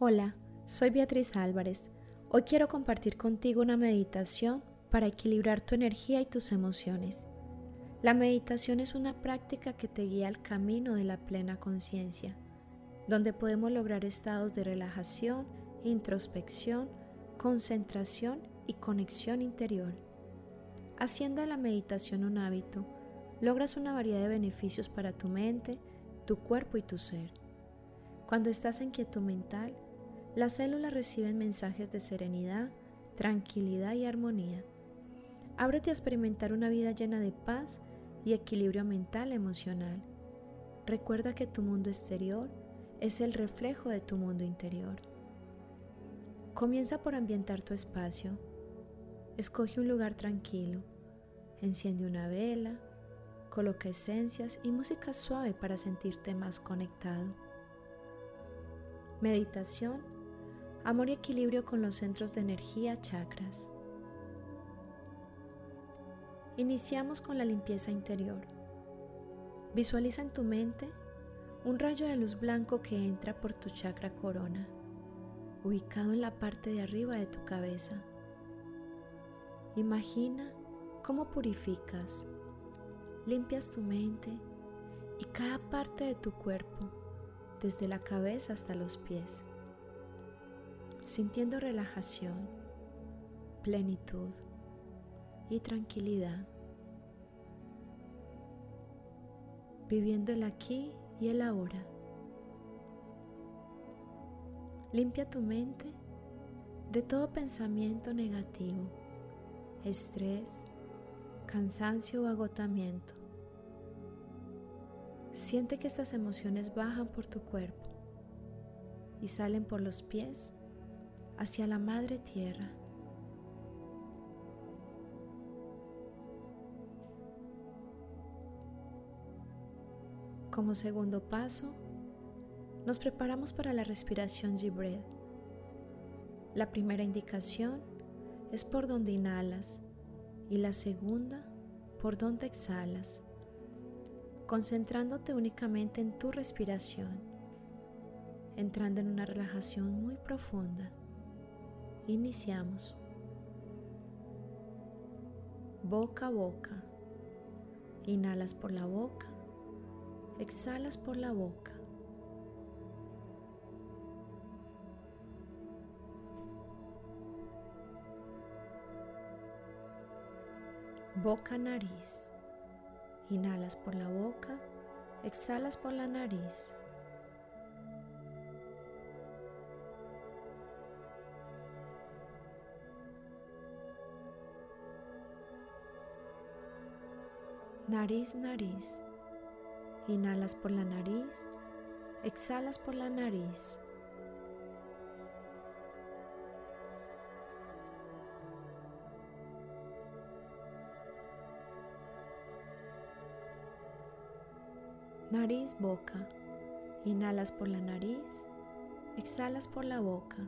Hola, soy Beatriz Álvarez. Hoy quiero compartir contigo una meditación para equilibrar tu energía y tus emociones. La meditación es una práctica que te guía al camino de la plena conciencia, donde podemos lograr estados de relajación, introspección, concentración y conexión interior. Haciendo la meditación un hábito, logras una variedad de beneficios para tu mente, tu cuerpo y tu ser. Cuando estás en quietud mental, las células reciben mensajes de serenidad, tranquilidad y armonía. Ábrete a experimentar una vida llena de paz y equilibrio mental emocional. Recuerda que tu mundo exterior es el reflejo de tu mundo interior. Comienza por ambientar tu espacio. Escoge un lugar tranquilo. Enciende una vela. Coloca esencias y música suave para sentirte más conectado. Meditación amor y equilibrio con los centros de energía chakras. Iniciamos con la limpieza interior. Visualiza en tu mente un rayo de luz blanco que entra por tu chakra corona, ubicado en la parte de arriba de tu cabeza. Imagina cómo purificas, limpias tu mente y cada parte de tu cuerpo, desde la cabeza hasta los pies sintiendo relajación, plenitud y tranquilidad, viviendo el aquí y el ahora. Limpia tu mente de todo pensamiento negativo, estrés, cansancio o agotamiento. Siente que estas emociones bajan por tu cuerpo y salen por los pies hacia la Madre Tierra. Como segundo paso, nos preparamos para la respiración G-Breath. La primera indicación es por donde inhalas y la segunda por donde exhalas, concentrándote únicamente en tu respiración, entrando en una relajación muy profunda. Iniciamos. Boca a boca. Inhalas por la boca. Exhalas por la boca. Boca, nariz. Inhalas por la boca. Exhalas por la nariz. Nariz, nariz. Inhalas por la nariz, exhalas por la nariz. Nariz, boca. Inhalas por la nariz, exhalas por la boca.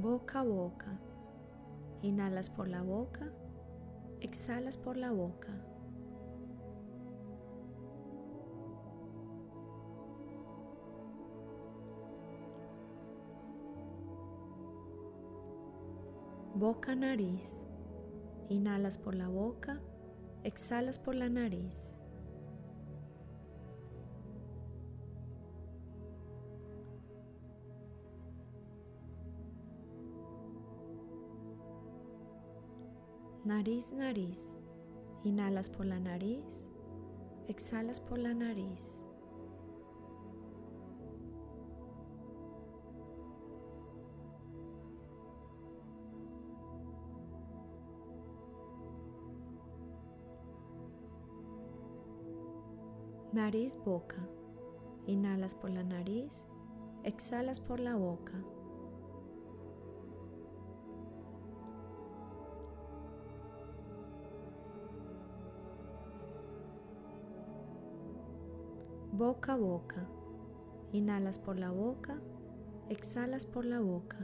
Boca a boca. Inhalas por la boca, exhalas por la boca. Boca, nariz. Inhalas por la boca, exhalas por la nariz. Nariz, nariz. Inhalas por la nariz. Exhalas por la nariz. Nariz, boca. Inhalas por la nariz. Exhalas por la boca. boca a boca. Inhalas por la boca, exhalas por la boca.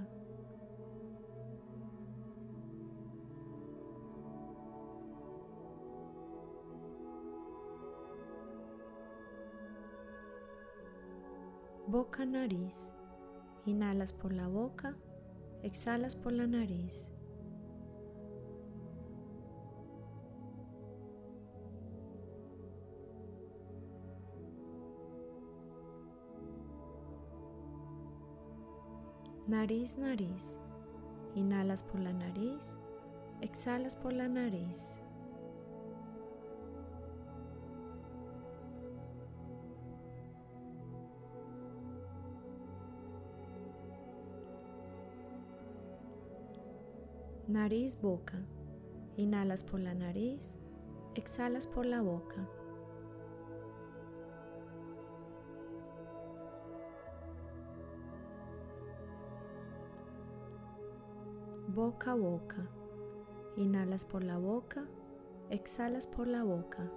Boca, nariz. Inhalas por la boca, exhalas por la nariz. Nariz, nariz. Inhalas por la nariz, exhalas por la nariz. Nariz, boca. Inhalas por la nariz, exhalas por la boca. Boca a boca. Inhalas por la boca, exhalas por la boca.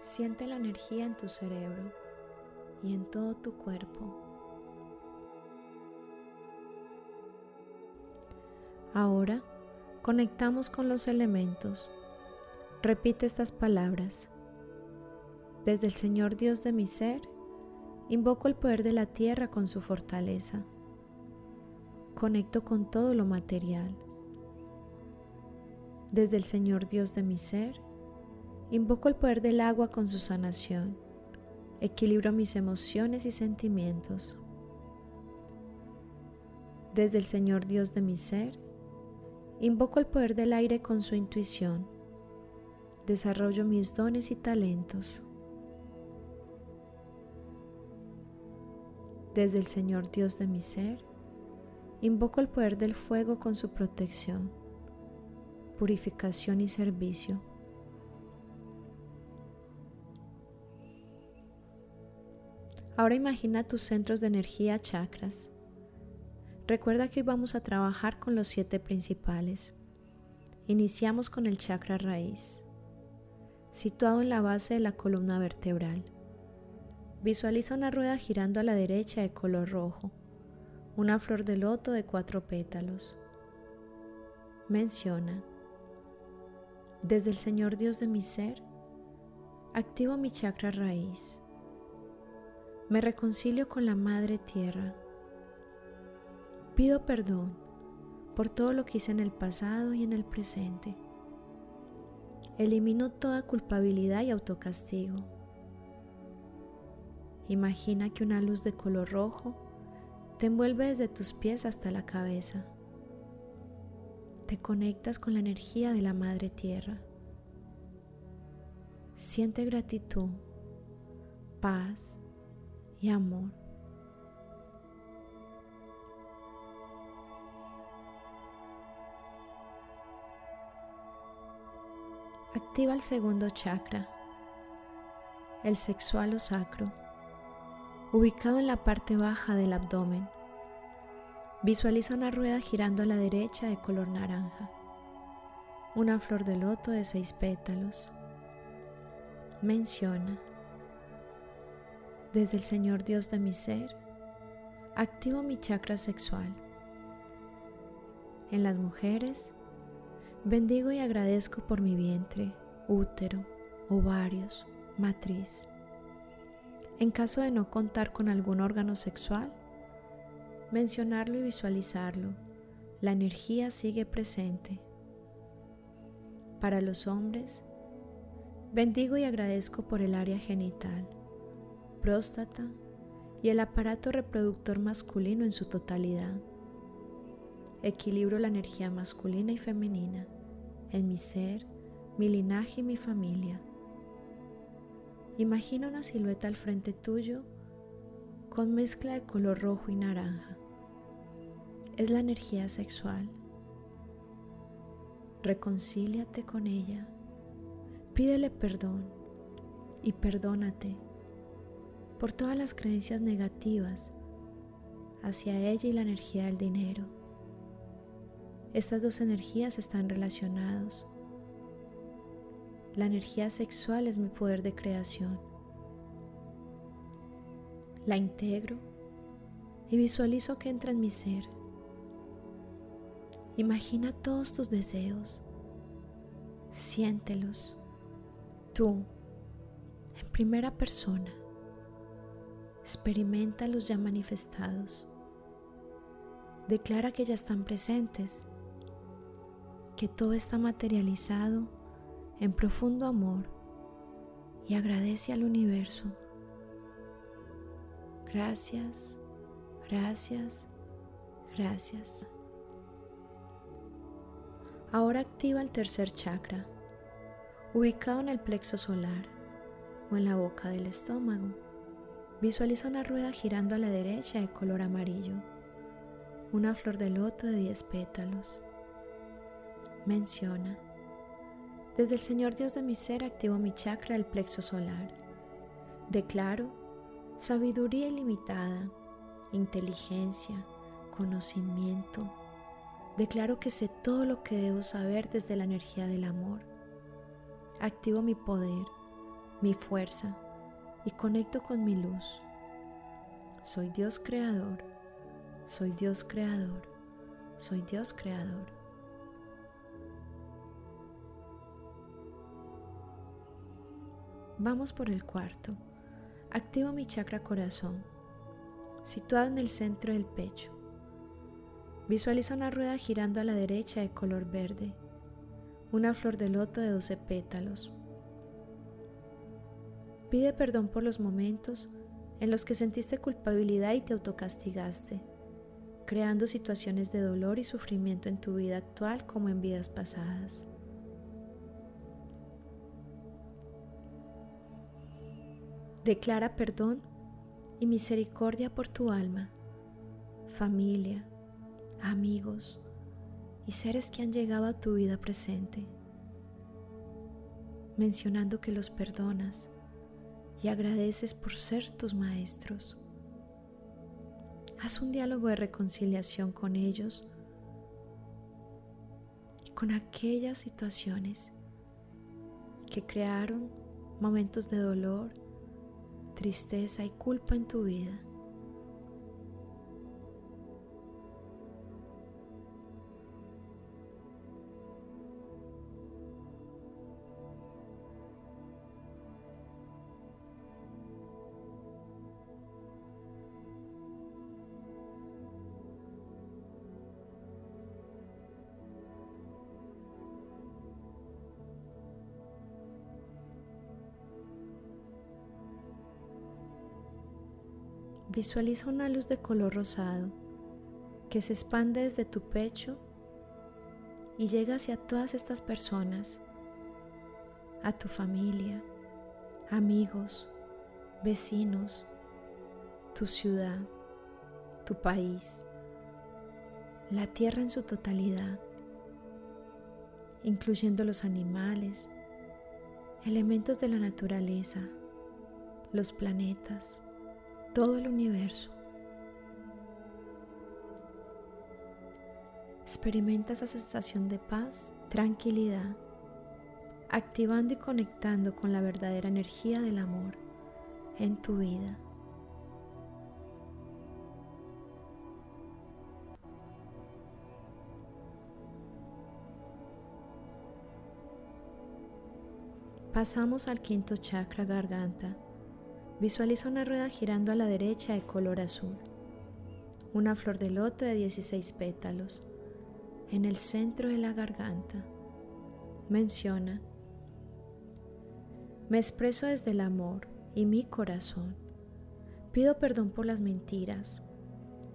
Siente la energía en tu cerebro y en todo tu cuerpo. Ahora conectamos con los elementos Repite estas palabras. Desde el Señor Dios de mi ser, invoco el poder de la tierra con su fortaleza. Conecto con todo lo material. Desde el Señor Dios de mi ser, invoco el poder del agua con su sanación. Equilibro mis emociones y sentimientos. Desde el Señor Dios de mi ser, invoco el poder del aire con su intuición desarrollo mis dones y talentos. Desde el Señor Dios de mi ser, invoco el poder del fuego con su protección, purificación y servicio. Ahora imagina tus centros de energía chakras. Recuerda que hoy vamos a trabajar con los siete principales. Iniciamos con el chakra raíz situado en la base de la columna vertebral. Visualiza una rueda girando a la derecha de color rojo, una flor de loto de cuatro pétalos. Menciona, desde el Señor Dios de mi ser, activo mi chakra raíz. Me reconcilio con la Madre Tierra. Pido perdón por todo lo que hice en el pasado y en el presente. Elimino toda culpabilidad y autocastigo. Imagina que una luz de color rojo te envuelve desde tus pies hasta la cabeza. Te conectas con la energía de la Madre Tierra. Siente gratitud, paz y amor. Activa el segundo chakra, el sexual o sacro, ubicado en la parte baja del abdomen. Visualiza una rueda girando a la derecha de color naranja, una flor de loto de seis pétalos. Menciona, desde el Señor Dios de mi ser, activo mi chakra sexual. En las mujeres, Bendigo y agradezco por mi vientre, útero, ovarios, matriz. En caso de no contar con algún órgano sexual, mencionarlo y visualizarlo. La energía sigue presente. Para los hombres, bendigo y agradezco por el área genital, próstata y el aparato reproductor masculino en su totalidad Equilibro la energía masculina y femenina en mi ser, mi linaje y mi familia. Imagina una silueta al frente tuyo con mezcla de color rojo y naranja. Es la energía sexual. Reconcíliate con ella. Pídele perdón y perdónate por todas las creencias negativas hacia ella y la energía del dinero estas dos energías están relacionadas. La energía sexual es mi poder de creación. La integro y visualizo que entra en mi ser. Imagina todos tus deseos, siéntelos, tú, en primera persona, experimenta los ya manifestados, declara que ya están presentes, que todo está materializado en profundo amor y agradece al universo. Gracias, gracias, gracias. Ahora activa el tercer chakra, ubicado en el plexo solar o en la boca del estómago. Visualiza una rueda girando a la derecha de color amarillo, una flor de loto de 10 pétalos. Menciona, desde el Señor Dios de mi ser activo mi chakra del plexo solar. Declaro sabiduría ilimitada, inteligencia, conocimiento, Declaro que sé todo lo que debo saber desde la energía del amor. Activo mi poder, mi fuerza y conecto con mi luz. Soy Dios creador, soy Dios creador, soy Dios creador. Vamos por el cuarto. Activo mi chakra corazón, situado en el centro del pecho. Visualiza una rueda girando a la derecha de color verde, una flor de loto de 12 pétalos. Pide perdón por los momentos en los que sentiste culpabilidad y te autocastigaste, creando situaciones de dolor y sufrimiento en tu vida actual como en vidas pasadas. Declara perdón y misericordia por tu alma, familia, amigos y seres que han llegado a tu vida presente, mencionando que los perdonas y agradeces por ser tus maestros. Haz un diálogo de reconciliación con ellos y con aquellas situaciones que crearon momentos de dolor, tristeza y culpa en tu vida. Visualiza una luz de color rosado que se expande desde tu pecho y llega hacia todas estas personas, a tu familia, amigos, vecinos, tu ciudad, tu país, la tierra en su totalidad, incluyendo los animales, elementos de la naturaleza, los planetas todo el universo. Experimenta esa sensación de paz, tranquilidad, activando y conectando con la verdadera energía del amor en tu vida. Pasamos al quinto chakra garganta Visualiza una rueda girando a la derecha de color azul, una flor de loto de 16 pétalos, en el centro de la garganta. Menciona, me expreso desde el amor y mi corazón. Pido perdón por las mentiras,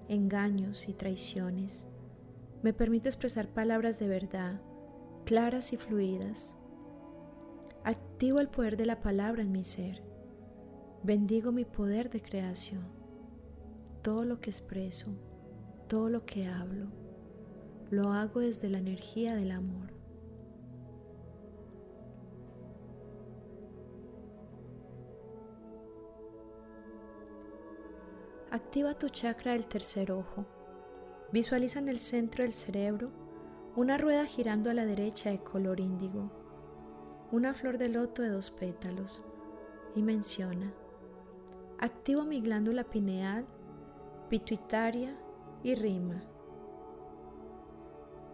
engaños y traiciones. Me permito expresar palabras de verdad, claras y fluidas. Activo el poder de la palabra en mi ser Bendigo mi poder de creación. Todo lo que expreso, todo lo que hablo, lo hago desde la energía del amor. Activa tu chakra del tercer ojo. Visualiza en el centro del cerebro una rueda girando a la derecha de color índigo, una flor de loto de dos pétalos y menciona Activo mi glándula pineal, pituitaria y rima.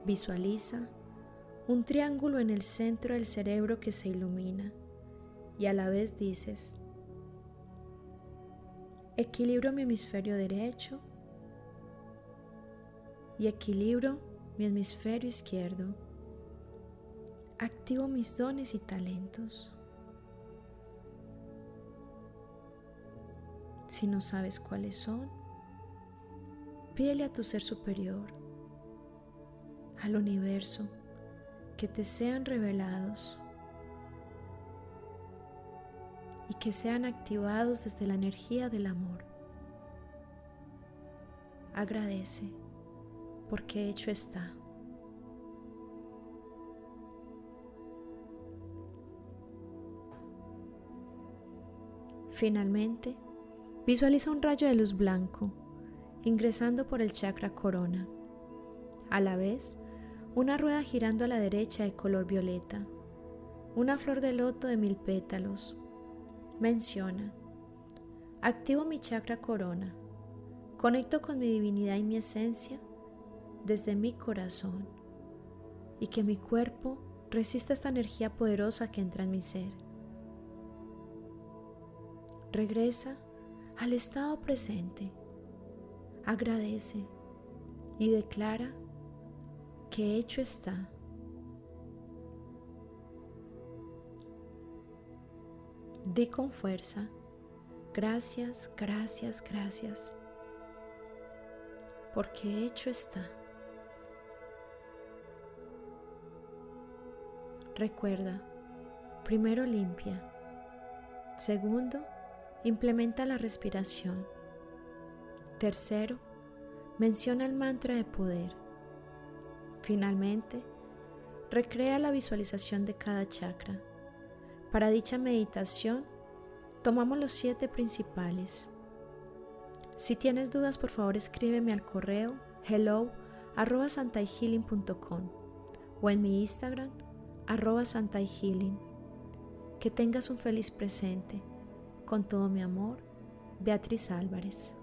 Visualiza un triángulo en el centro del cerebro que se ilumina y a la vez dices, equilibro mi hemisferio derecho y equilibro mi hemisferio izquierdo. Activo mis dones y talentos. Si no sabes cuáles son, pídele a tu ser superior, al universo, que te sean revelados y que sean activados desde la energía del amor. Agradece porque hecho está. Finalmente, visualiza un rayo de luz blanco ingresando por el chakra corona. A la vez, una rueda girando a la derecha de color violeta, una flor de loto de mil pétalos. Menciona, activo mi chakra corona, conecto con mi divinidad y mi esencia desde mi corazón y que mi cuerpo resista esta energía poderosa que entra en mi ser. Regresa al estado presente, agradece y declara que hecho está. Di con fuerza, gracias, gracias, gracias, porque hecho está. Recuerda, primero limpia. Segundo, implementa la respiración. Tercero, menciona el mantra de poder. Finalmente, recrea la visualización de cada chakra. Para dicha meditación, tomamos los siete principales. Si tienes dudas, por favor escríbeme al correo hello o en mi Instagram arroba Santa Healing. Que tengas un feliz presente. Con todo mi amor, Beatriz Álvarez.